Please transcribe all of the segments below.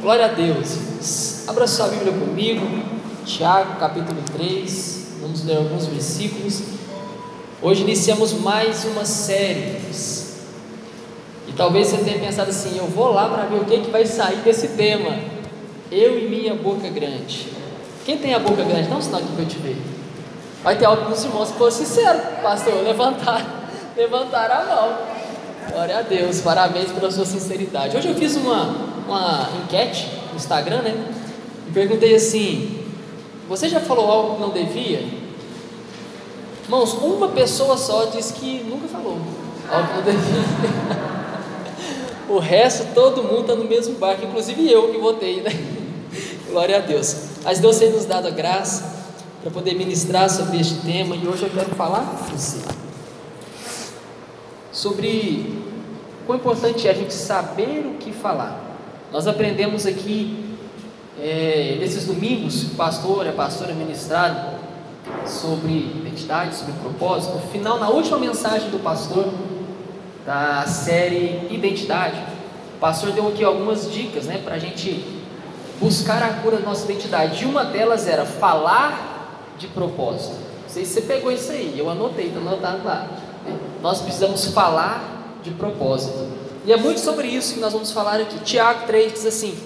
Glória a Deus. Abra sua Bíblia comigo, Tiago, capítulo 3. Vamos ler alguns versículos. Hoje iniciamos mais uma série. E talvez você tenha pensado assim: eu vou lá para ver o que, que vai sair desse tema. Eu e minha boca grande. Quem tem a boca grande? Dá um sinal aqui para eu te ver. Vai ter alguns irmãos que foram sinceros, pastor, levantar, levantar a mão. Glória a Deus, parabéns pela sua sinceridade. Hoje eu fiz uma, uma enquete no Instagram, né? E perguntei assim: Você já falou algo que não devia? Irmãos, uma pessoa só disse que nunca falou algo que não devia. o resto, todo mundo está no mesmo barco, inclusive eu que votei, né? Glória a Deus. Mas Deus tem nos dado a graça para poder ministrar sobre este tema e hoje eu quero falar com você sobre quão importante é a gente saber o que falar. Nós aprendemos aqui é, nesses domingos, o pastor a pastora ministraram sobre identidade, sobre propósito. No final, na última mensagem do pastor da série Identidade, o pastor deu aqui algumas dicas né, para a gente buscar a cura da nossa identidade. E uma delas era falar de propósito. Não sei se você pegou isso aí, eu anotei, está anotado lá. Nós precisamos falar de propósito. E é muito sobre isso que nós vamos falar aqui. Tiago 3 diz assim: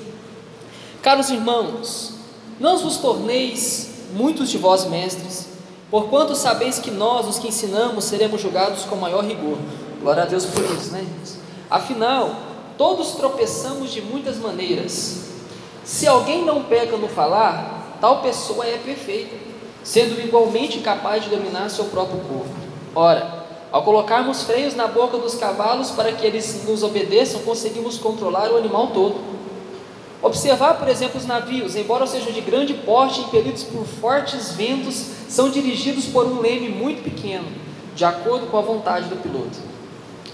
Caros irmãos, não vos torneis muitos de vós mestres, porquanto sabeis que nós, os que ensinamos, seremos julgados com maior rigor. Glória a Deus por isso, né? Afinal, todos tropeçamos de muitas maneiras. Se alguém não peca no falar, tal pessoa é perfeita, sendo igualmente capaz de dominar seu próprio corpo. Ora, ao colocarmos freios na boca dos cavalos para que eles nos obedeçam, conseguimos controlar o animal todo. Observar, por exemplo, os navios, embora sejam de grande porte, impelidos por fortes ventos, são dirigidos por um leme muito pequeno, de acordo com a vontade do piloto.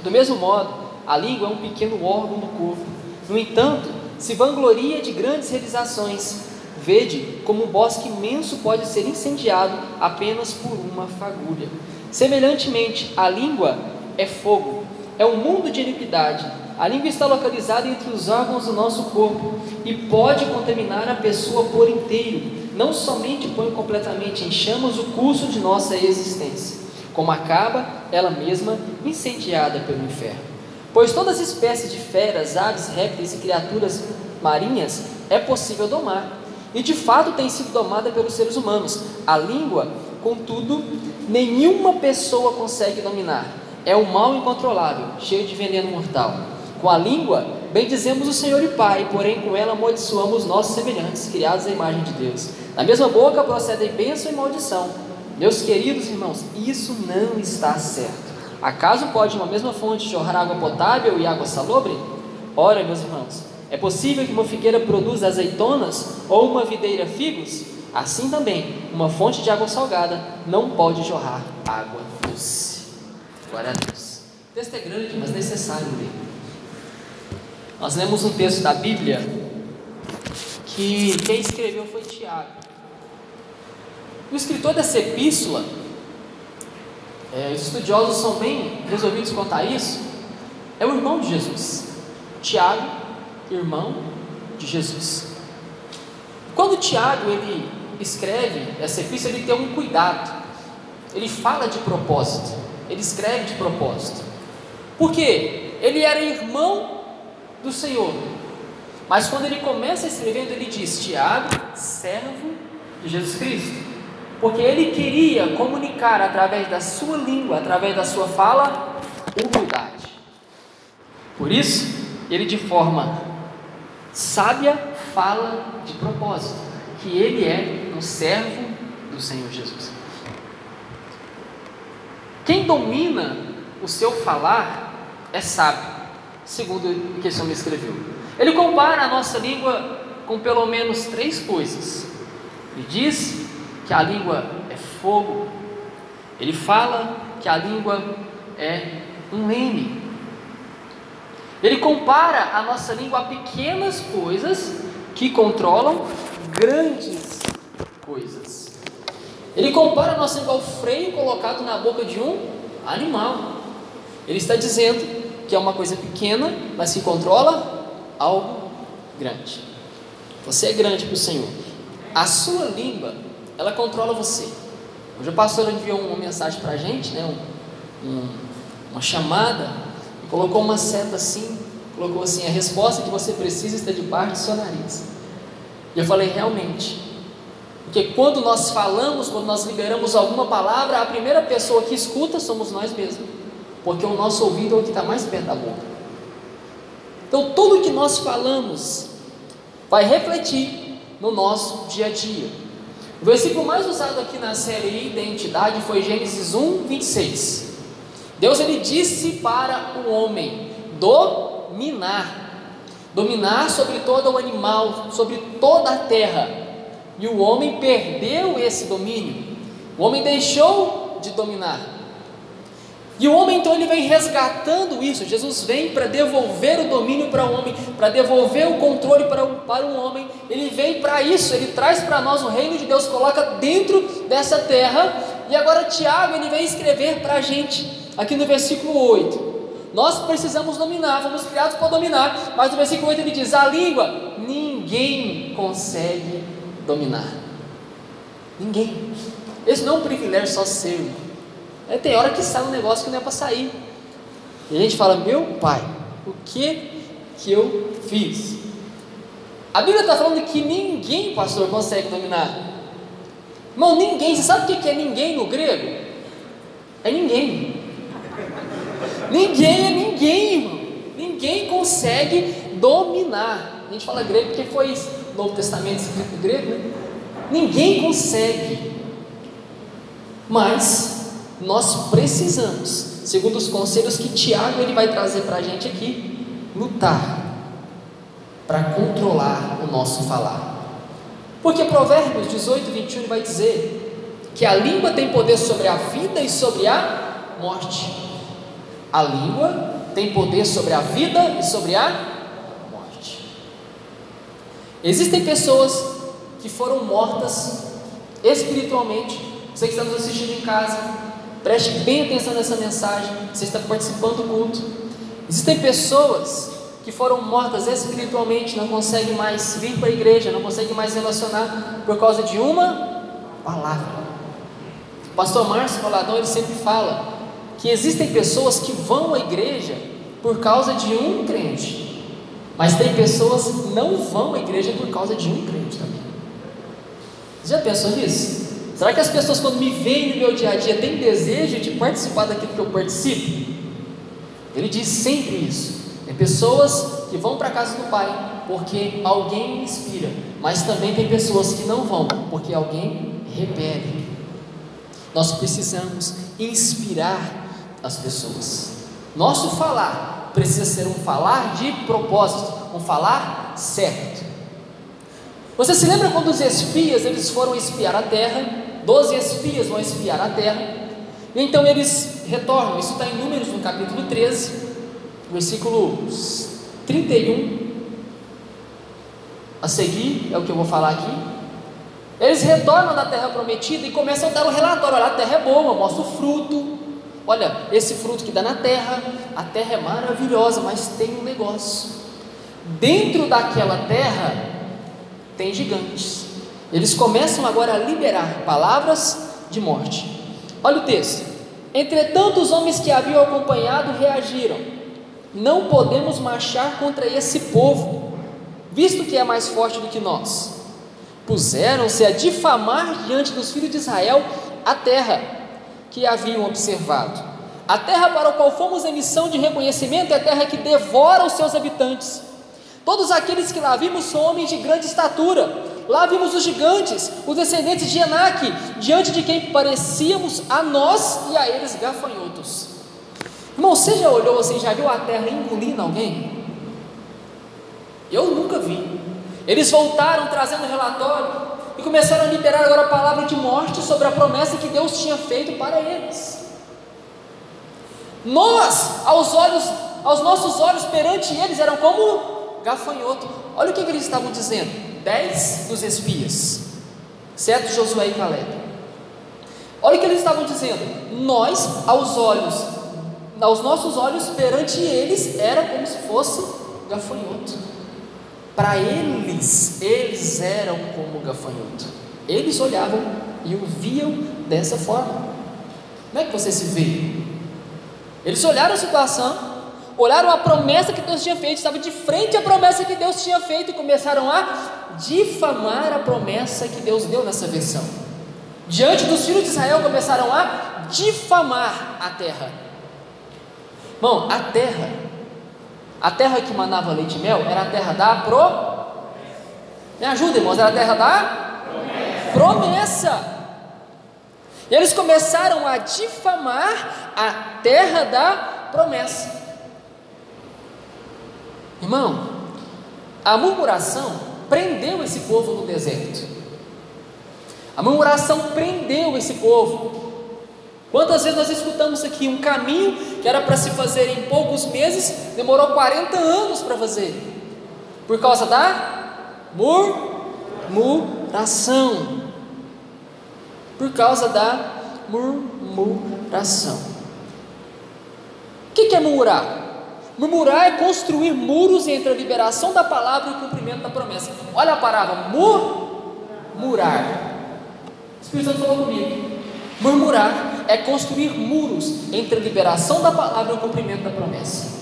Do mesmo modo, a língua é um pequeno órgão do corpo. No entanto, se vangloria de grandes realizações. Vede como um bosque imenso pode ser incendiado apenas por uma fagulha. Semelhantemente, a língua é fogo, é um mundo de iniquidade. A língua está localizada entre os órgãos do nosso corpo e pode contaminar a pessoa por inteiro. Não somente põe completamente em chamas o curso de nossa existência, como acaba ela mesma incendiada pelo inferno. Pois todas as espécies de feras, aves, répteis e criaturas marinhas é possível domar, e de fato tem sido domada pelos seres humanos. A língua, contudo, nenhuma pessoa consegue dominar. É um mal incontrolável, cheio de veneno mortal. Com a língua, bendizemos o Senhor e Pai, porém com ela amaldiçoamos nossos semelhantes, criados à imagem de Deus. Da mesma boca procedem bênção e maldição. Meus queridos irmãos, isso não está certo. Acaso pode uma mesma fonte jorrar água potável e água salobre? Ora, meus irmãos, é possível que uma figueira produza azeitonas ou uma videira figos? Assim também, uma fonte de água salgada não pode jorrar água doce. Glória a Deus. O texto é grande, mas necessário ler. Nós lemos um texto da Bíblia que quem escreveu foi Tiago. O escritor dessa epístola, é, os estudiosos são bem resolvidos quanto a isso, é o irmão de Jesus. Tiago, irmão de Jesus. Quando Tiago ele escreve essa epístola, ele tem um cuidado. Ele fala de propósito. Ele escreve de propósito. Por quê? Ele era irmão do Senhor. Mas quando ele começa escrevendo, ele diz: Tiago, servo de Jesus Cristo. Porque ele queria comunicar através da sua língua, através da sua fala, humildade. Por isso, ele de forma sábia fala de propósito, que ele é um servo do Senhor Jesus. Quem domina o seu falar é sábio, segundo o que esse homem escreveu. Ele compara a nossa língua com pelo menos três coisas. Ele diz que a língua é fogo. Ele fala que a língua é um leme. Ele compara a nossa língua a pequenas coisas que controlam grandes coisas. Ele compara a nossa língua ao freio colocado na boca de um animal. Ele está dizendo que é uma coisa pequena, mas que controla algo grande. Você é grande para o Senhor. A sua língua, ela controla você. Hoje o pastor enviou uma mensagem para a gente, né? Um, um, uma chamada, e colocou uma seta assim, colocou assim, a resposta que você precisa está debaixo do seu nariz. E eu falei, realmente, porque quando nós falamos, quando nós liberamos alguma palavra, a primeira pessoa que escuta somos nós mesmos. Porque o nosso ouvido é o que está mais perto da boca. Então tudo que nós falamos vai refletir no nosso dia a dia. O versículo mais usado aqui na série Identidade foi Gênesis 1, 26. Deus ele disse para o homem dominar, dominar sobre todo o animal, sobre toda a terra e o homem perdeu esse domínio. O homem deixou de dominar. E o homem então ele vem resgatando isso. Jesus vem para devolver o domínio para o homem, para devolver o controle para o, para o homem. Ele vem para isso, ele traz para nós o reino de Deus, coloca dentro dessa terra. E agora Tiago ele vem escrever para a gente, aqui no versículo 8. Nós precisamos dominar, fomos criados para dominar, mas no versículo 8 ele diz: a língua ninguém consegue dominar. Ninguém. Esse não é um privilégio só seu. É, tem hora que sai um negócio que não é para sair. E a gente fala, meu pai, o que que eu fiz? A Bíblia está falando que ninguém, pastor, consegue dominar. Irmão, ninguém. Você sabe o que é ninguém no grego? É ninguém. Ninguém é ninguém, irmão. Ninguém consegue dominar. A gente fala grego porque foi isso. Novo Testamento escrito grego, né? ninguém consegue. Mas nós precisamos, segundo os conselhos que Tiago ele vai trazer para a gente aqui, lutar para controlar o nosso falar. Porque Provérbios 18, 21 vai dizer que a língua tem poder sobre a vida e sobre a morte. A língua tem poder sobre a vida e sobre a Existem pessoas que foram mortas espiritualmente. Você que está nos assistindo em casa, preste bem atenção nessa mensagem. Você está participando do culto. Existem pessoas que foram mortas espiritualmente, não conseguem mais vir para a igreja, não conseguem mais relacionar por causa de uma palavra. O pastor Márcio Roladão ele sempre fala que existem pessoas que vão à igreja por causa de um crente. Mas tem pessoas que não vão à igreja por causa de um crente também. Você já pensou nisso? Será que as pessoas, quando me veem no meu dia a dia, têm desejo de participar daquilo que eu participo? Ele diz sempre isso. Tem pessoas que vão para a casa do Pai porque alguém inspira, mas também tem pessoas que não vão porque alguém repele. Nós precisamos inspirar as pessoas. Nosso falar precisa ser um falar de propósito, um falar certo. Você se lembra quando os espias eles foram espiar a terra? Doze espias vão espiar a terra. E então eles retornam. Isso está em Números no capítulo 13, versículo 31. A seguir é o que eu vou falar aqui. Eles retornam da terra prometida e começam a dar um relatório: olha, a terra é boa, mostra o fruto, Olha, esse fruto que dá na terra, a terra é maravilhosa, mas tem um negócio. Dentro daquela terra tem gigantes. Eles começam agora a liberar palavras de morte. Olha o texto. Entretanto, os homens que haviam acompanhado reagiram: Não podemos marchar contra esse povo, visto que é mais forte do que nós. Puseram-se a difamar diante dos filhos de Israel a terra que haviam observado. A terra para a qual fomos em missão de reconhecimento é a terra que devora os seus habitantes. Todos aqueles que lá vimos são homens de grande estatura. Lá vimos os gigantes, os descendentes de Enaque, diante de quem parecíamos a nós e a eles gafanhotos. Irmão, você já olhou assim, já viu a terra engolindo alguém? Eu nunca vi. Eles voltaram trazendo relatório começaram a liberar agora a palavra de morte sobre a promessa que Deus tinha feito para eles. Nós, aos olhos, aos nossos olhos perante eles, eram como gafanhoto. Olha o que, eles estavam dizendo: dez dos espias, certo Josué e Caleb. Olha o que eles estavam dizendo: nós, aos olhos aos nossos olhos, perante eles, era como se fosse gafanhoto. Para eles, eles eram como gafanhoto. Eles olhavam e o viam dessa forma. Como é que você se vê? Eles olharam a situação, olharam a promessa que Deus tinha feito, estava de frente à promessa que Deus tinha feito e começaram a difamar a promessa que Deus deu nessa versão. Diante dos filhos de Israel começaram a difamar a terra. Bom, a terra, a terra que manava leite e mel era a terra da pro. Me ajuda, irmãos, era a terra da promessa. E eles começaram a difamar a terra da promessa. Irmão, a murmuração prendeu esse povo no deserto. A murmuração prendeu esse povo. Quantas vezes nós escutamos aqui um caminho que era para se fazer em poucos meses, demorou 40 anos para fazer, por causa da murmuração. Por causa da murmuração. O que é murmurar? Murmurar é construir muros entre a liberação da palavra e o cumprimento da promessa. Olha a palavra murmurar. O Espírito Santo falou comigo. Murmurar é construir muros entre a liberação da palavra e o cumprimento da promessa.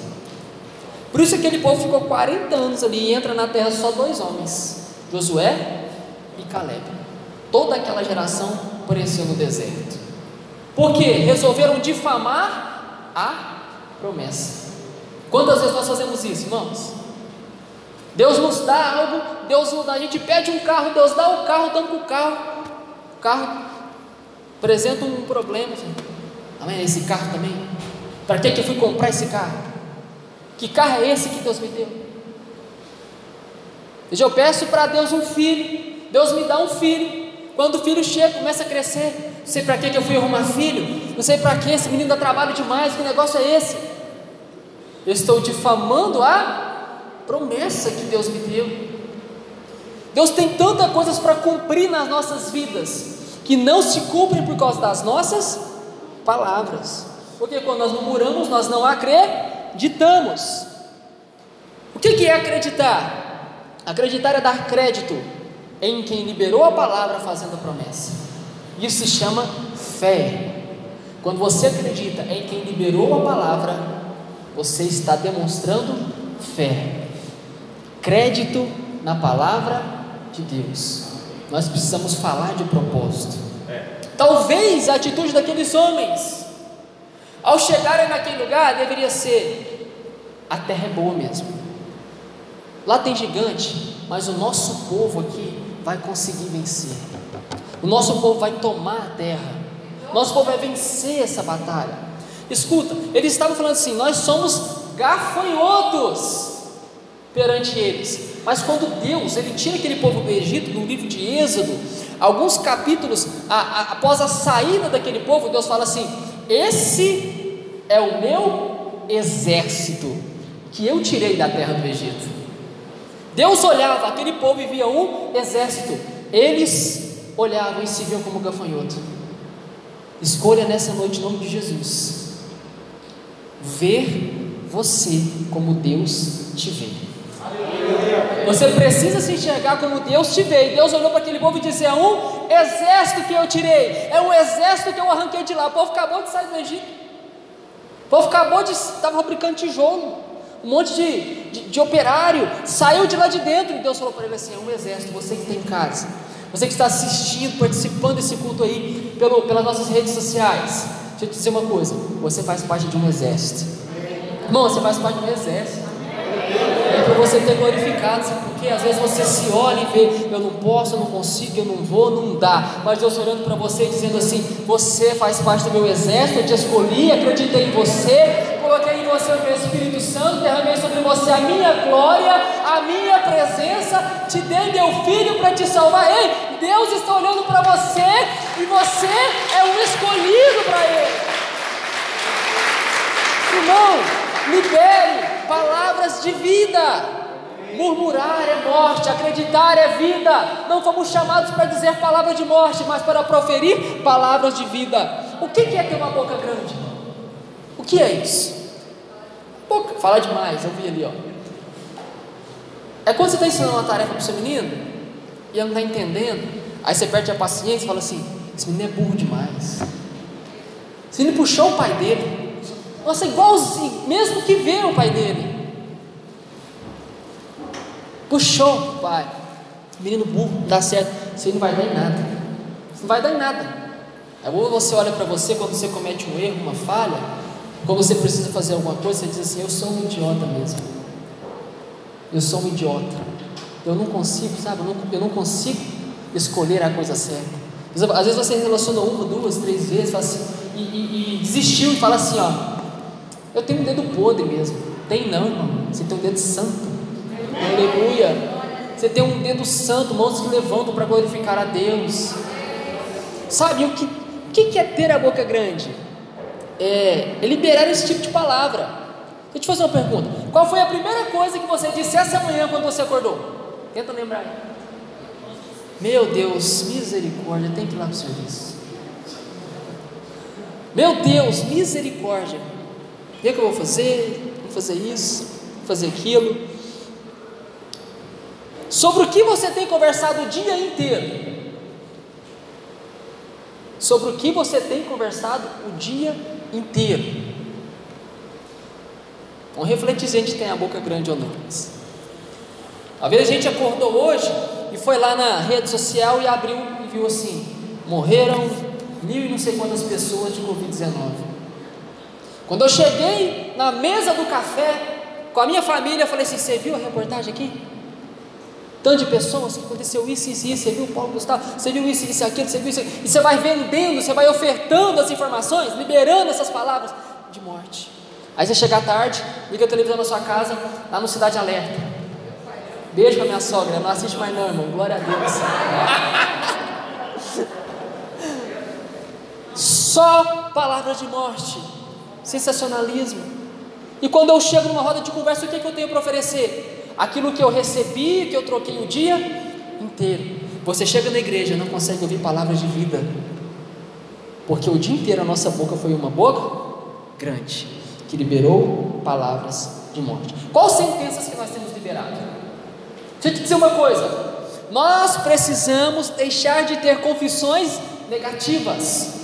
Por isso aquele povo ficou 40 anos ali e entra na terra só dois homens: Josué e Caleb. Toda aquela geração apareceu no deserto. Porque resolveram difamar a promessa. Quantas vezes nós fazemos isso, irmãos? Deus nos dá algo, Deus nos dá, a gente pede um carro, Deus dá o carro, damos o carro, o carro apresenta um problema. Amém? Esse carro também. Para que, que eu fui comprar esse carro? Que carro é esse que Deus me deu? Eu peço para Deus um filho, Deus me dá um filho. Quando o filho chega, começa a crescer. Não sei para que, que eu fui arrumar filho, não sei para que esse menino dá trabalho demais, que negócio é esse? Eu estou difamando a promessa que Deus me deu. Deus tem tantas coisas para cumprir nas nossas vidas que não se cumprem por causa das nossas palavras. Porque quando nós murmuramos, nós não acreditamos. O que é acreditar? Acreditar é dar crédito em quem liberou a palavra fazendo a promessa. Isso se chama fé. Quando você acredita em quem liberou a palavra, você está demonstrando fé, crédito na palavra de Deus. Nós precisamos falar de propósito. É. Talvez a atitude daqueles homens, ao chegarem naquele lugar, deveria ser: a terra é boa mesmo. Lá tem gigante, mas o nosso povo aqui vai conseguir vencer. O nosso povo vai tomar a terra. O nosso povo vai vencer essa batalha. Escuta, eles estavam falando assim: nós somos gafanhotos perante eles. Mas quando Deus ele tira aquele povo do Egito, no livro de Êxodo, alguns capítulos a, a, após a saída daquele povo, Deus fala assim: Esse é o meu exército que eu tirei da terra do Egito. Deus olhava aquele povo e via um exército. Eles olhavam e se viam como gafanhoto. Escolha nessa noite em nome de Jesus ver você como Deus te vê. Você precisa se enxergar como Deus te. E Deus olhou para aquele povo e disse: É um exército que eu tirei, é um exército que eu arranquei de lá. O povo acabou de sair do Egito. O povo acabou de. estava fabricando tijolo. Um monte de, de, de operário saiu de lá de dentro. E Deus falou para ele assim: É um exército, você que tem casa, você que está assistindo, participando desse culto aí pelo, pelas nossas redes sociais. Deixa eu te dizer uma coisa: você faz parte de um exército. Irmão, você faz parte de um exército. Você ter glorificado, sabe por quê? Às vezes você se olha e vê, eu não posso, eu não consigo, eu não vou, não dá. Mas Deus olhando para você dizendo assim: Você faz parte do meu exército, eu te escolhi, acreditei em você, coloquei em você o meu Espírito Santo, derramei sobre você a minha glória, a minha presença, te dei meu filho para te salvar. Ei, Deus está olhando para você e você é um escolhido para Ele. Irmão, libere palavras de vida. Murmurar é morte, acreditar é vida. Não fomos chamados para dizer palavras de morte, mas para proferir palavras de vida. O que é ter uma boca grande? O que é isso? Boca, fala demais, eu vi ali, ó. É quando você está ensinando uma tarefa para o seu menino e ele não está entendendo, aí você perde a paciência e fala assim: esse menino é burro demais. Esse menino puxou o pai dele. Nossa, igualzinho, mesmo que vê o pai dele. Puxou pai. Menino burro, dá certo. Isso aí não vai dar em nada. Não vai dar em nada. Aí você olha para você quando você comete um erro, uma falha, quando você precisa fazer alguma coisa, você diz assim: Eu sou um idiota mesmo. Eu sou um idiota. Eu não consigo, sabe? Eu não, eu não consigo escolher a coisa certa. Às vezes você relaciona uma, duas, três vezes assim, e, e, e, desistiu e fala assim: Ó, eu tenho um dedo podre mesmo. Tem não, irmão. Você tem um dedo santo. Aleluia. Você tem um dedo santo, mãos que levantam para glorificar a Deus. Sabe o que, o que é ter a boca grande? É, é liberar esse tipo de palavra. Deixa eu te fazer uma pergunta. Qual foi a primeira coisa que você disse essa manhã quando você acordou? Tenta lembrar. Meu Deus, misericórdia, tem que ir lá para o serviço. Meu Deus, misericórdia. O que, eu vou fazer? Vou fazer isso, vou fazer aquilo. Sobre o que você tem conversado o dia inteiro? Sobre o que você tem conversado o dia inteiro? Vamos refletir se a gente tem a boca grande ou não. Às vezes a gente acordou hoje e foi lá na rede social e abriu e viu assim: morreram mil e não sei quantas pessoas de Covid-19. Quando eu cheguei na mesa do café com a minha família, eu falei assim: Você viu a reportagem aqui? tanto de pessoas que aconteceu isso, isso, isso, você viu Paulo Gustavo, você viu isso, isso, aquilo, você viu isso, e você vai vendendo, você vai ofertando as informações, liberando essas palavras de morte. Aí você chega à tarde, liga a televisão na sua casa, lá no Cidade Alerta. Beijo pra minha sogra, não assiste mais não, irmão, glória a Deus. Só palavras de morte, sensacionalismo. E quando eu chego numa roda de conversa, o que, é que eu tenho para oferecer? aquilo que eu recebi, que eu troquei o dia inteiro. Você chega na igreja não consegue ouvir palavras de vida, porque o dia inteiro a nossa boca foi uma boca grande, que liberou palavras de morte. Quais sentenças que nós temos liberado? Deixa eu te dizer uma coisa: nós precisamos deixar de ter confissões negativas.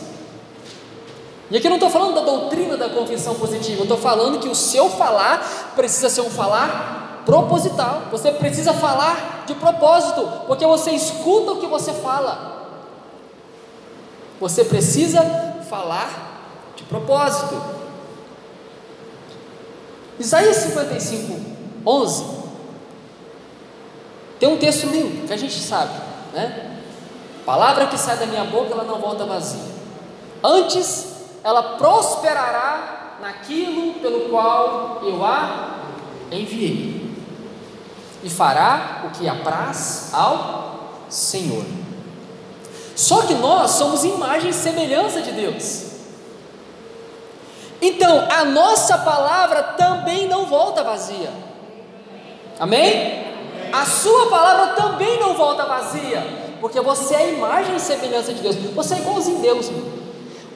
E aqui eu não estou falando da doutrina da confissão positiva, eu estou falando que o seu falar precisa ser um falar proposital. Você precisa falar de propósito, porque você escuta o que você fala. Você precisa falar de propósito. Isaías 55, 11. Tem um texto lindo que a gente sabe, né? Palavra que sai da minha boca, ela não volta vazia. Antes, ela prosperará naquilo pelo qual eu a enviei e fará o que apraz ao Senhor. Só que nós somos imagem e semelhança de Deus. Então, a nossa palavra também não volta vazia. Amém? A sua palavra também não volta vazia, porque você é imagem e semelhança de Deus. Você é igualzinho a Deus.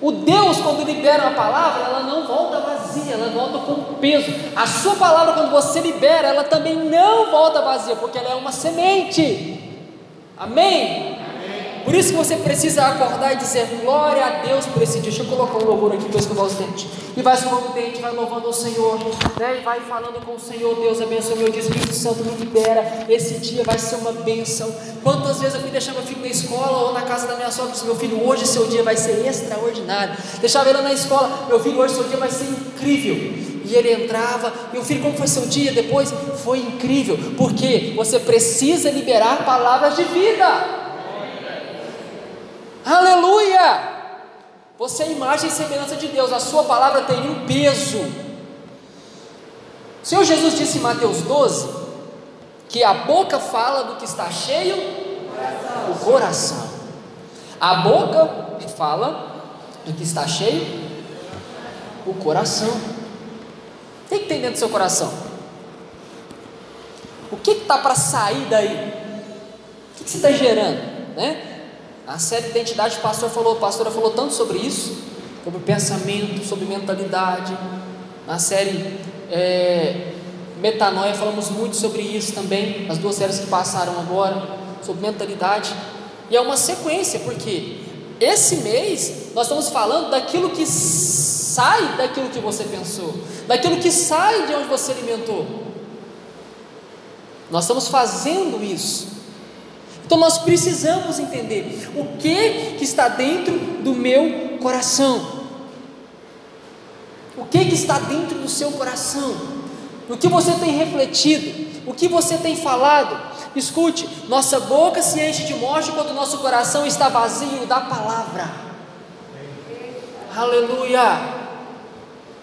O Deus, quando libera uma palavra, ela não volta vazia, ela volta com peso. A sua palavra, quando você libera, ela também não volta vazia, porque ela é uma semente. Amém? Por isso que você precisa acordar e dizer glória a Deus por esse dia. Deixa eu colocar um louvor aqui para escovar os dentes. E vai escovando o dente, vai louvando o Senhor, né? E vai falando com o Senhor, Deus abençoe meu dia, Espírito Santo me libera. Esse dia vai ser uma bênção. Quantas vezes eu fui deixar meu filho na escola ou na casa da minha sogra e disse, meu filho, hoje seu dia vai ser extraordinário. Deixava ele na escola, meu filho, hoje seu dia vai ser incrível. E ele entrava, meu filho, como foi seu dia depois? Foi incrível, porque você precisa liberar palavras de vida. Aleluia! Você é imagem e semelhança de Deus, a sua palavra tem um peso. O Senhor Jesus disse em Mateus 12 que a boca fala do que está cheio o coração. A boca fala do que está cheio o coração. O que, tem dentro do seu coração? O que está para sair daí? O que, que você está gerando? Né? A série Identidade, pastor falou, a pastora falou tanto sobre isso. sobre pensamento, sobre mentalidade. Na série é, Metanoia falamos muito sobre isso também, as duas séries que passaram agora, sobre mentalidade. E é uma sequência, porque esse mês nós estamos falando daquilo que sai daquilo que você pensou, daquilo que sai de onde você alimentou. Nós estamos fazendo isso. Então nós precisamos entender o que, que está dentro do meu coração. O que, que está dentro do seu coração? O que você tem refletido? O que você tem falado? Escute, nossa boca se enche de morte quando nosso coração está vazio da palavra. Aleluia!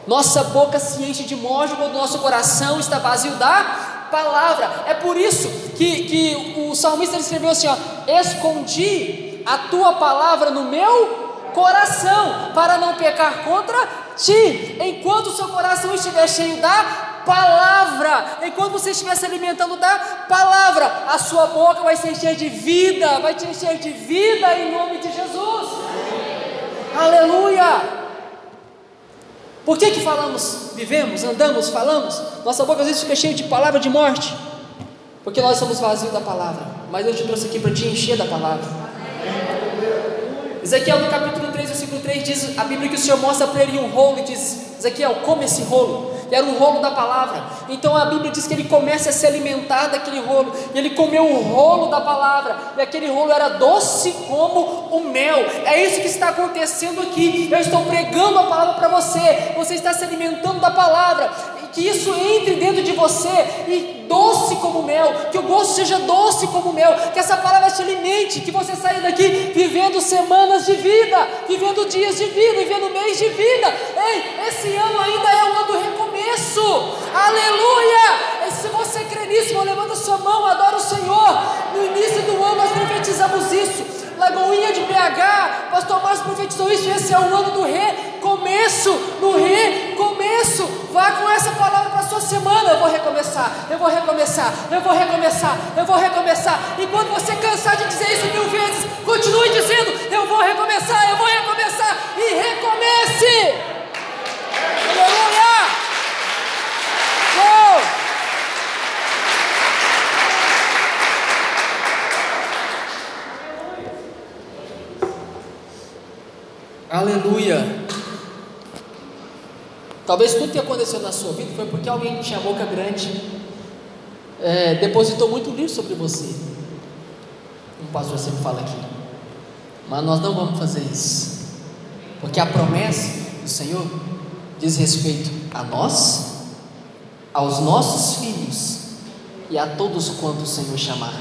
Nossa boca se enche de morte quando nosso coração está vazio da palavra. É por isso que, que o salmista escreveu assim: ó, Escondi a tua palavra no meu coração, para não pecar contra ti, enquanto o seu coração estiver cheio da palavra, enquanto você estiver se alimentando da palavra, a sua boca vai se encher de vida, vai te encher de vida em nome de Jesus. Aleluia! Por que que falamos, vivemos, andamos, falamos? Nossa boca às vezes fica cheia de palavra de morte, porque nós somos vazios da palavra. Mas eu te trouxe aqui para te encher da palavra. Ezequiel no capítulo 3, versículo 3 diz a Bíblia que o Senhor mostra para ele um rolo e diz: Ezequiel, come esse rolo era um rolo da palavra. Então a Bíblia diz que ele começa a se alimentar daquele rolo, e ele comeu o rolo da palavra, e aquele rolo era doce como o mel. É isso que está acontecendo aqui. Eu estou pregando a palavra para você, você está se alimentando da palavra, que isso entre dentro de você e doce como mel, que o gosto seja doce como mel, que essa palavra te alimente, que você saia daqui vivendo semanas de vida, vivendo dias de vida, vivendo mês de vida. Ei, esse ano ainda é o ano do recomeço, aleluia! E se você crê nisso, levanta sua mão, adora o Senhor. No início do ano nós profetizamos isso. Lagoinha de BH, pastor Márcio profetizou isso, esse é o ano do recomeço, do recomeço, vá com essa palavra para a sua semana, eu vou recomeçar, eu vou recomeçar, eu vou recomeçar, eu vou recomeçar, e quando você cansar de dizer isso mil vezes, continue dizendo, eu vou recomeçar, eu vou recomeçar, e recomece, aleluia, oh! Aleluia. Talvez tudo que aconteceu na sua vida foi porque alguém que tinha boca grande é, depositou muito lixo sobre você. O pastor sempre fala aqui. Mas nós não vamos fazer isso. Porque a promessa do Senhor diz respeito a nós, aos nossos filhos e a todos quantos o Senhor chamar.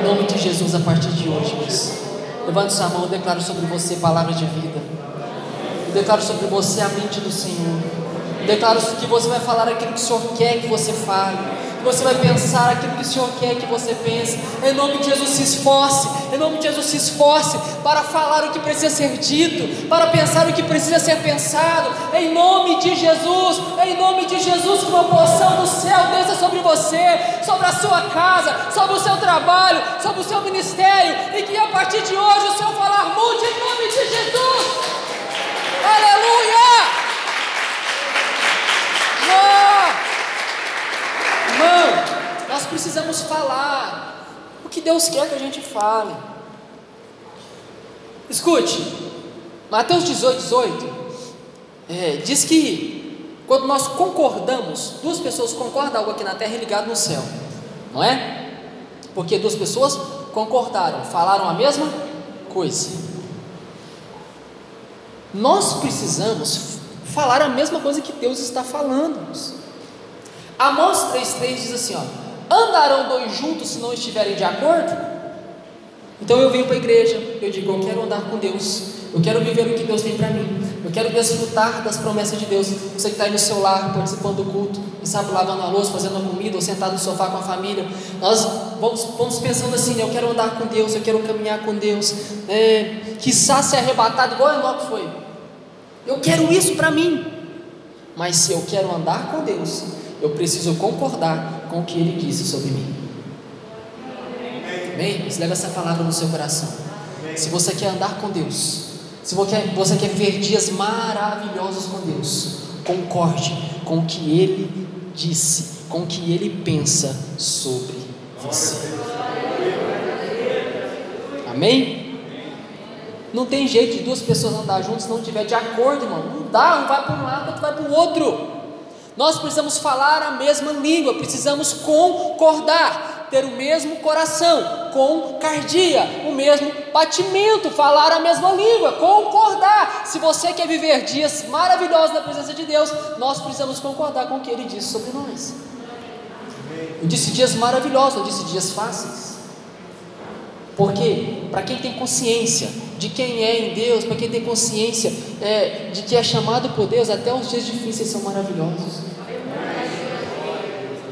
Em nome de Jesus, a partir de hoje, meus. Levante sua mão, eu declaro sobre você palavra de vida. Eu declaro sobre você a mente do Senhor. Eu declaro que você vai falar aquilo que o Senhor quer que você fale. Você vai pensar aquilo que o Senhor quer que você pense. Em nome de Jesus, se esforce. Em nome de Jesus, se esforce para falar o que precisa ser dito, para pensar o que precisa ser pensado. Em nome de Jesus, em nome de Jesus, que uma porção do céu desça sobre você, sobre a sua casa, sobre o seu trabalho, sobre o seu ministério, e que a partir de hoje o Senhor falar falar o que Deus quer que a gente fale. Escute, Mateus 18, 18 é, diz que quando nós concordamos, duas pessoas concordam algo aqui na terra e ligado no céu, não é? Porque duas pessoas concordaram, falaram a mesma coisa. Nós precisamos falar a mesma coisa que Deus está falando. Amós 3,3 diz assim: ó, andarão dois juntos se não estiverem de acordo? Então eu venho para a igreja, eu digo, eu quero andar com Deus, eu quero viver o que Deus tem para mim, eu quero desfrutar das promessas de Deus. Você que está aí no seu lar, participando do culto, e sabe, lavando a louça, fazendo a comida, ou sentado no sofá com a família, nós vamos, vamos pensando assim: eu quero andar com Deus, eu quero caminhar com Deus, é, quiçá ser arrebatado, igual Enoque foi. Eu quero isso para mim, mas se eu quero andar com Deus, eu preciso concordar com o que Ele disse sobre mim. Amém? Mas leva essa palavra no seu coração. Se você quer andar com Deus, Se você quer ver dias maravilhosos com Deus, concorde com o que Ele disse, com o que Ele pensa sobre você. Amém? Não tem jeito de duas pessoas andar juntas se não tiver de acordo, irmão. Não dá, um vai para um lado, outro vai para o outro. Nós precisamos falar a mesma língua, precisamos concordar, ter o mesmo coração, concardia, o mesmo batimento, falar a mesma língua, concordar. Se você quer viver dias maravilhosos na presença de Deus, nós precisamos concordar com o que Ele disse sobre nós. Eu disse dias maravilhosos, eu disse dias fáceis. Porque, para quem tem consciência de quem é em Deus, para quem tem consciência é, de que é chamado por Deus, até os dias difíceis são maravilhosos.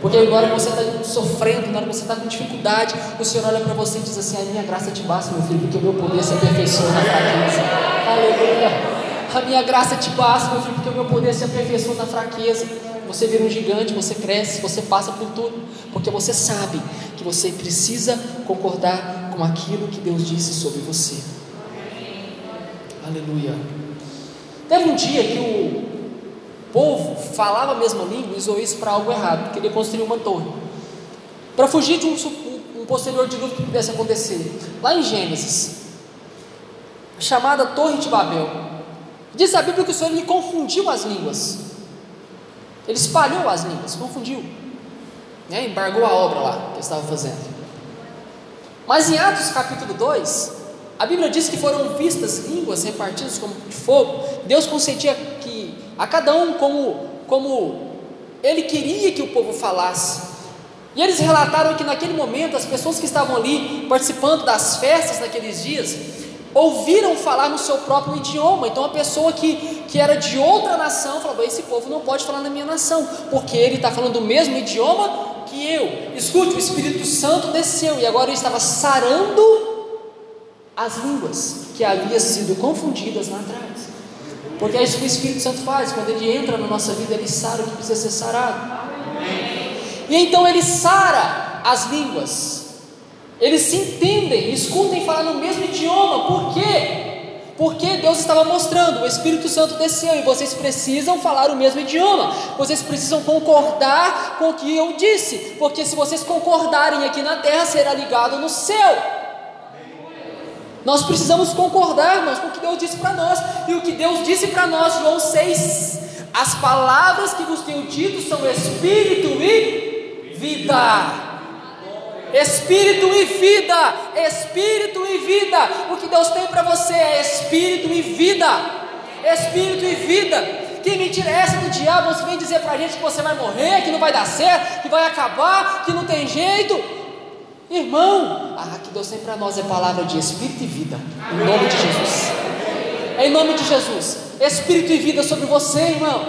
Porque que você está sofrendo, que você está com dificuldade, o Senhor olha para você e diz assim: A minha graça te basta, meu filho, porque o meu poder se aperfeiçoa na fraqueza. Aleluia. A minha graça te basta, meu filho, porque o meu poder se aperfeiçoa na fraqueza. Você vira um gigante, você cresce, você passa por tudo, porque você sabe que você precisa concordar com aquilo que Deus disse sobre você. Aleluia. Teve um dia que o povo falava a mesma língua e usou isso para algo errado, queria construir uma torre. Para fugir de um, um posterior dilúvio que pudesse acontecer. Lá em Gênesis, chamada Torre de Babel, diz a Bíblia que o Senhor lhe confundiu as línguas. Ele espalhou as línguas, confundiu. Né? Embargou a obra lá que ele estava fazendo. Mas em Atos capítulo 2, a Bíblia diz que foram vistas línguas repartidas como de fogo. Deus concedia que a cada um como, como ele queria que o povo falasse. E eles relataram que naquele momento as pessoas que estavam ali participando das festas naqueles dias ouviram falar no seu próprio idioma. Então a pessoa que, que era de outra nação falou: Esse povo não pode falar na minha nação, porque ele está falando o mesmo idioma que eu. Escute, o Espírito Santo desceu e agora ele estava sarando as línguas que haviam sido confundidas lá atrás. Porque é isso que o Espírito Santo faz, quando ele entra na nossa vida, ele sara o que precisa ser sarado. E então ele sara as línguas. Eles se entendem, escutem falar no mesmo idioma. Por quê? Porque Deus estava mostrando, o Espírito Santo desceu e vocês precisam falar o mesmo idioma, vocês precisam concordar com o que eu disse, porque se vocês concordarem aqui na terra, será ligado no céu. Nós precisamos concordar, irmãos, com o que Deus disse para nós, e o que Deus disse para nós, João 6: as palavras que vos tenho dito são espírito e vida. Espírito e vida, Espírito e vida. O que Deus tem para você é Espírito e vida. Espírito e vida. Que mentira é essa do diabo? Você vem dizer para a gente que você vai morrer, que não vai dar certo, que vai acabar, que não tem jeito. Irmão, ah, que Deus tem para nós é palavra de Espírito e vida. Em nome de Jesus. Em nome de Jesus. Espírito e vida sobre você, irmão.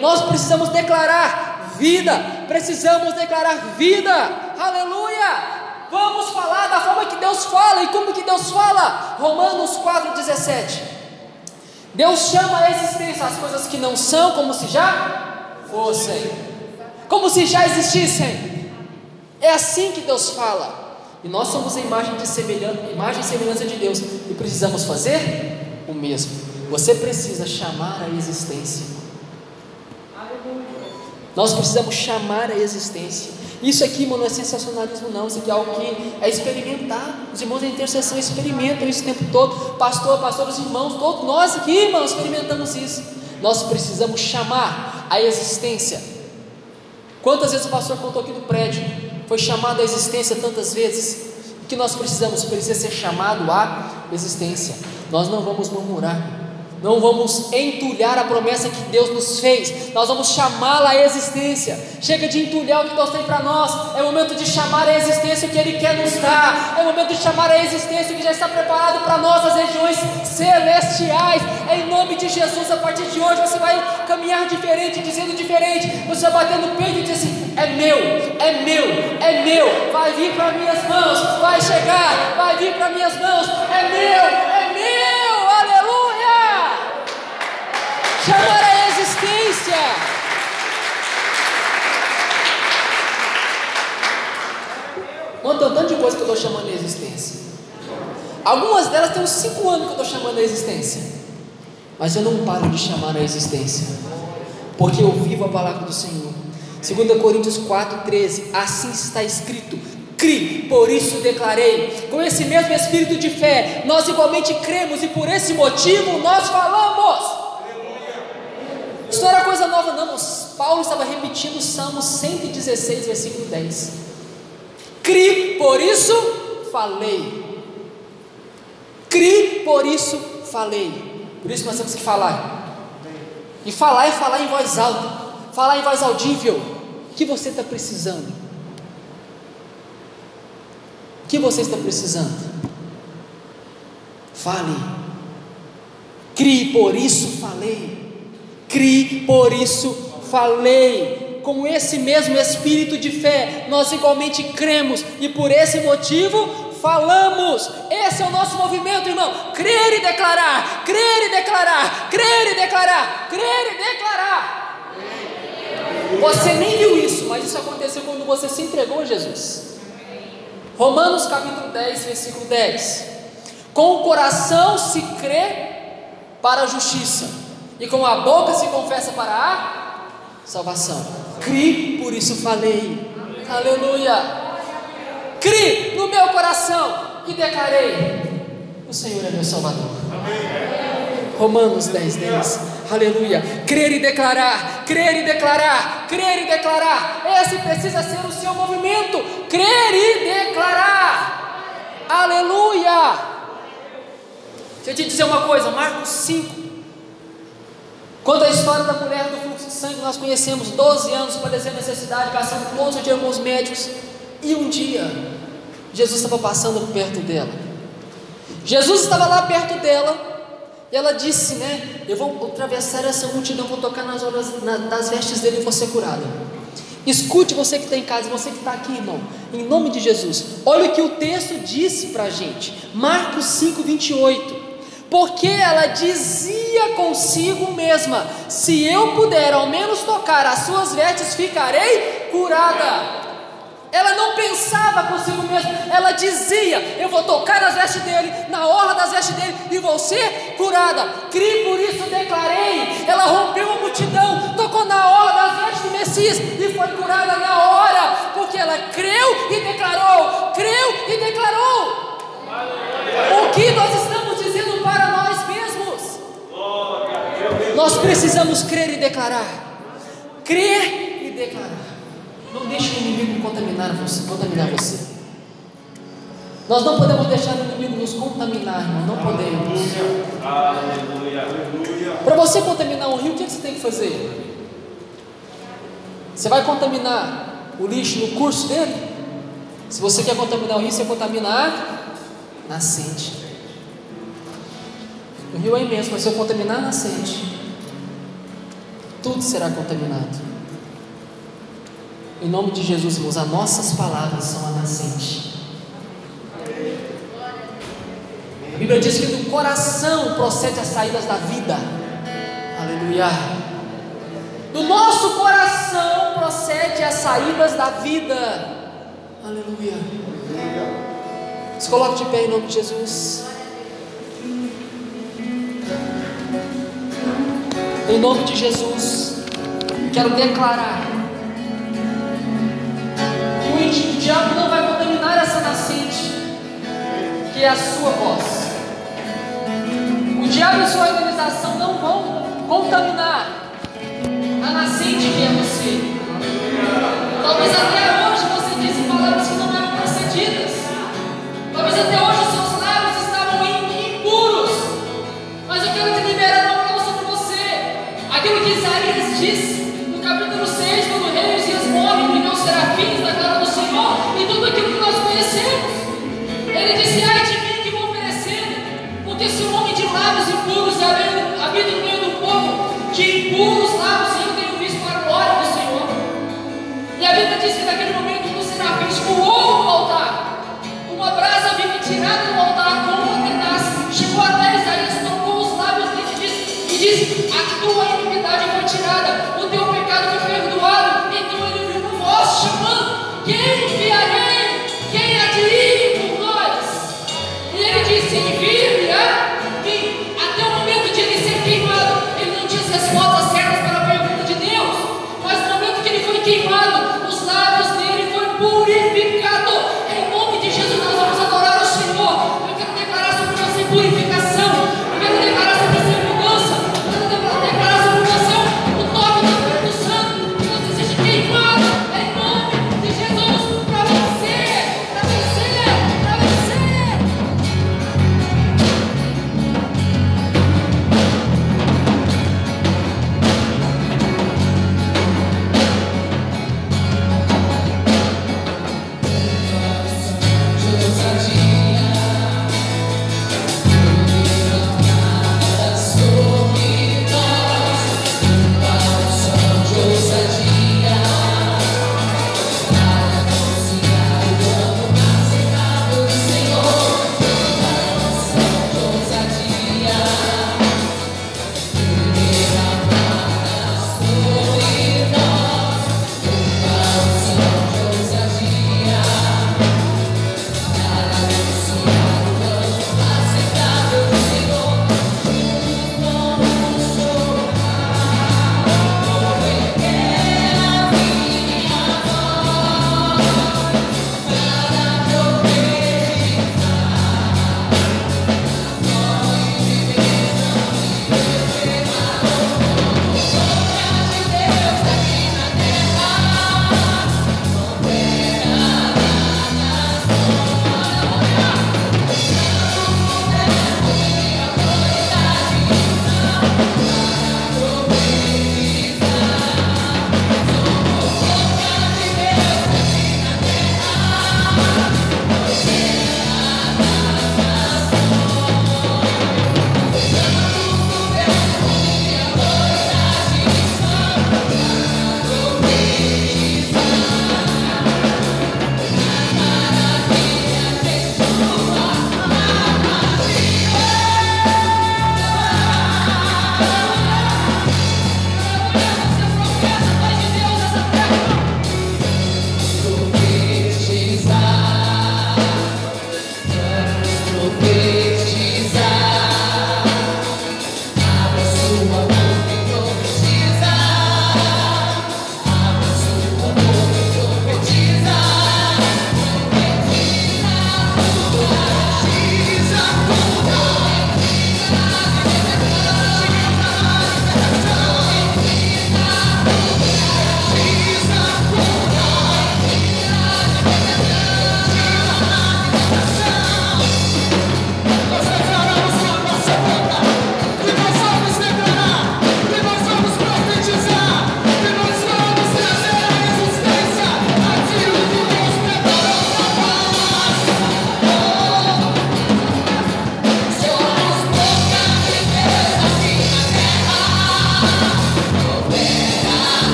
Nós precisamos declarar vida. Precisamos declarar vida aleluia! Vamos falar da forma que Deus fala e como que Deus fala. Romanos 4,17. Deus chama a existência as coisas que não são como se já fossem, como se já existissem. É assim que Deus fala. E nós somos a imagem, de semelhança, imagem e semelhança de Deus e precisamos fazer o mesmo. Você precisa chamar a existência. Nós precisamos chamar a existência. Isso aqui, irmão, não é sensacionalismo, não. Isso aqui é algo que é experimentar. Os irmãos da intercessão experimentam isso o tempo todo. Pastor, pastor, os irmãos, todos nós aqui, irmão, experimentamos isso. Nós precisamos chamar a existência. Quantas vezes o pastor contou aqui no prédio? Foi chamado à existência tantas vezes. O que nós precisamos? Precisa ser chamado à existência. Nós não vamos murmurar não vamos entulhar a promessa que Deus nos fez, nós vamos chamá-la à existência. Chega de entulhar o que Deus tem para nós, é momento de chamar à existência que Ele quer nos dar, é momento de chamar à existência que já está preparado para nós, as regiões celestiais. É em nome de Jesus, a partir de hoje você vai caminhar diferente, dizendo diferente, você vai bater no peito e dizer assim: é meu, é meu, é meu, vai vir para minhas mãos, vai chegar, vai vir para minhas mãos, é meu, é chamar a existência. Mano, tem um tanto de coisa que eu estou chamando de existência. Algumas delas têm uns cinco anos que eu estou chamando a existência. Mas eu não paro de chamar a existência. Porque eu vivo a palavra do Senhor. 2 Coríntios 4,13, assim está escrito: Cri, por isso declarei. Com esse mesmo espírito de fé, nós igualmente cremos e por esse motivo nós falamos. Isso não era coisa nova, não. Paulo estava repetindo o Salmo 116, versículo 10. Cri, por isso falei. Cri, por isso falei. Por isso nós temos que falar. E falar é falar em voz alta. Falar em voz audível. O que você está precisando? O que você está precisando? Fale. Crie, por isso falei. Crie, por isso falei. Com esse mesmo espírito de fé, nós igualmente cremos e por esse motivo falamos. Esse é o nosso movimento, irmão. Crer e declarar, crer e declarar, crer e declarar, crer e declarar. Você nem viu isso, mas isso aconteceu quando você se entregou a Jesus. Romanos capítulo 10, versículo 10. Com o coração se crê para a justiça, e com a boca se confessa para a salvação. Cri, por isso falei. Aleluia. Cri no meu coração e declarei: O Senhor é meu Salvador. Romanos 10, 10. Aleluia. Crer e declarar, crer e declarar, crer e declarar. Esse precisa ser o seu movimento. Crer e declarar. Aleluia. Deixa eu te dizer uma coisa, Marcos 5. Quanto à história da mulher do fluxo de sangue, nós conhecemos 12 anos padecendo necessidade, passando dias com os médicos. E um dia, Jesus estava passando perto dela. Jesus estava lá perto dela. E ela disse, né? Eu vou atravessar essa multidão, vou tocar nas horas na, das vestes dele e vou ser curada. Escute você que está em casa, você que está aqui, irmão, em nome de Jesus. Olha o que o texto disse para a gente, Marcos 5, 28. Porque ela dizia consigo mesma: Se eu puder ao menos tocar as suas vestes, ficarei curada. Ela não pensava consigo mesma, ela dizia: Eu vou tocar nas vestes dele, na orla das vestes dele, e vou ser curada. Cri, por isso declarei. Ela rompeu a multidão, tocou na orla das vestes do Messias e foi curada na hora, porque ela creu e declarou, creu e declarou. O que nós estamos Nós precisamos crer e declarar, crer e declarar. Não deixe o inimigo contaminar você, contaminar você. Nós não podemos deixar o inimigo nos contaminar, irmão. Não podemos. Aleluia. Aleluia. Para você contaminar um rio, o que você tem que fazer? Você vai contaminar o lixo no curso dele? Se você quer contaminar o rio, você contamina a nascente. O rio é imenso, mas se eu contaminar a nascente, tudo será contaminado. Em nome de Jesus, irmãos, as nossas palavras são a nascente. A Bíblia diz que do coração procede as saídas da vida. Aleluia. Do nosso coração procede as saídas da vida. Aleluia. Se coloque de pé em nome de Jesus. Em nome de Jesus, quero declarar o diabo não vai contaminar essa nascente, que é a sua voz. O diabo e sua organização não vão contaminar a nascente que é você. Talvez até hoje você disse palavras que não eram procedidas. Talvez até hoje chamando: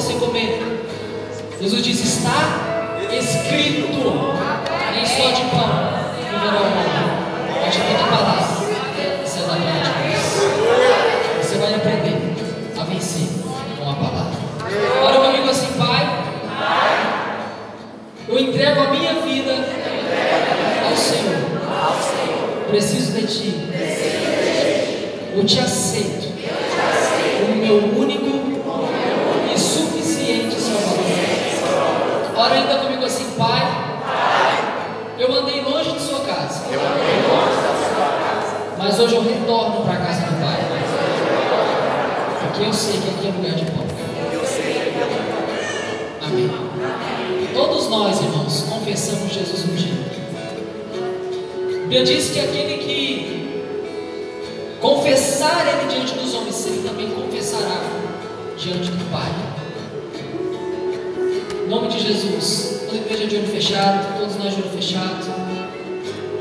você comer. Jesus disse: Está escrito, nem só de pão viverá o homem, mas de toda palavra. Isso é da parte de Deus. Você vai aprender a vencer com a palavra. Ora comigo assim, Pai. Eu entrego a minha vida ao Senhor. Preciso de Ti. Eu te aceito como meu único Ainda comigo assim, Pai. Eu andei longe de Sua casa. Mas hoje eu retorno para a casa do Pai. Porque eu sei que aqui é lugar de pão. Amém. Todos nós, irmãos, confessamos Jesus um dia. Bíblia diz que aquele que confessar Ele diante dos homens, Ele também confessará diante do Pai. Nome de Jesus, toda igreja de olho fechado, todos nós de olho fechado.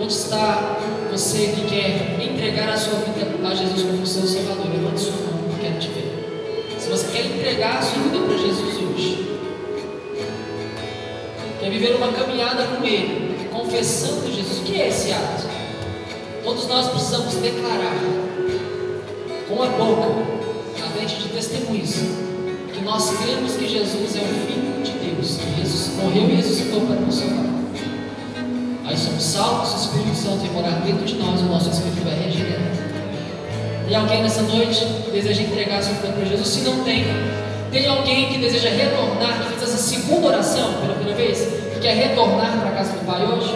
Onde está você que quer entregar a sua vida a Jesus como seu Salvador? Levante sua mão, eu quero te ver. Se você quer entregar a sua vida para Jesus hoje, quer viver uma caminhada com Ele, confessando Jesus, o que é esse ato? Todos nós precisamos declarar com a boca, na frente de testemunhos, que nós cremos que Jesus é o Filho de Deus, que Jesus morreu e ressuscitou para nos salvar. Aí somos salvos, o Espírito Santo vai morar dentro de nós, o nosso Espírito vai regenerar. Tem alguém nessa noite que deseja entregar sua vida para Jesus? Se não tem, tem alguém que deseja retornar, que fez essa segunda oração pela primeira vez, que quer retornar para a casa do Pai hoje?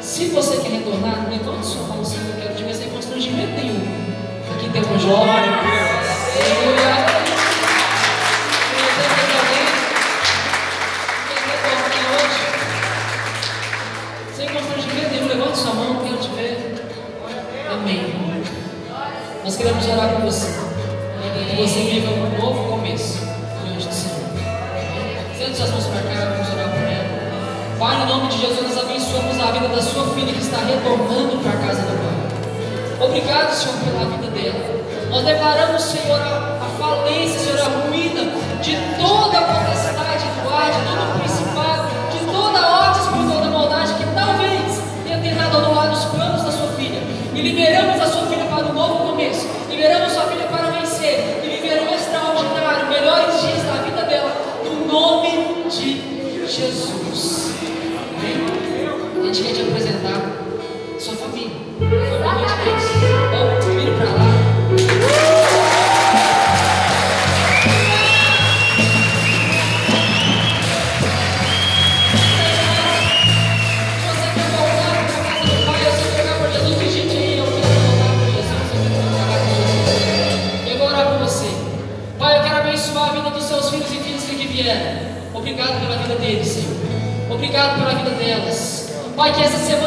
Se você quer retornar, levante sua mão, Senhor, eu quero te ver sem constrangimento nenhum. Aqui tem um jovem. Aleluia. Queremos orar por você. Que você viva um novo começo diante do Senhor. Sente suas mãos para cá, vamos orar por ela. Pai, em nome de Jesus, nós abençoamos a vida da sua filha que está retornando para a casa do Pai. Obrigado, Senhor, pela vida dela. Nós declaramos, Senhor, a falência, Senhor, a ruína de toda a potestade do ar, de todo o Liberamos sua filha para vencer e viver um extraordinário, melhores dias da vida dela, no nome de Jesus. Amém? A gente quer te apresentar sua família. Família de Deus. Que essa semana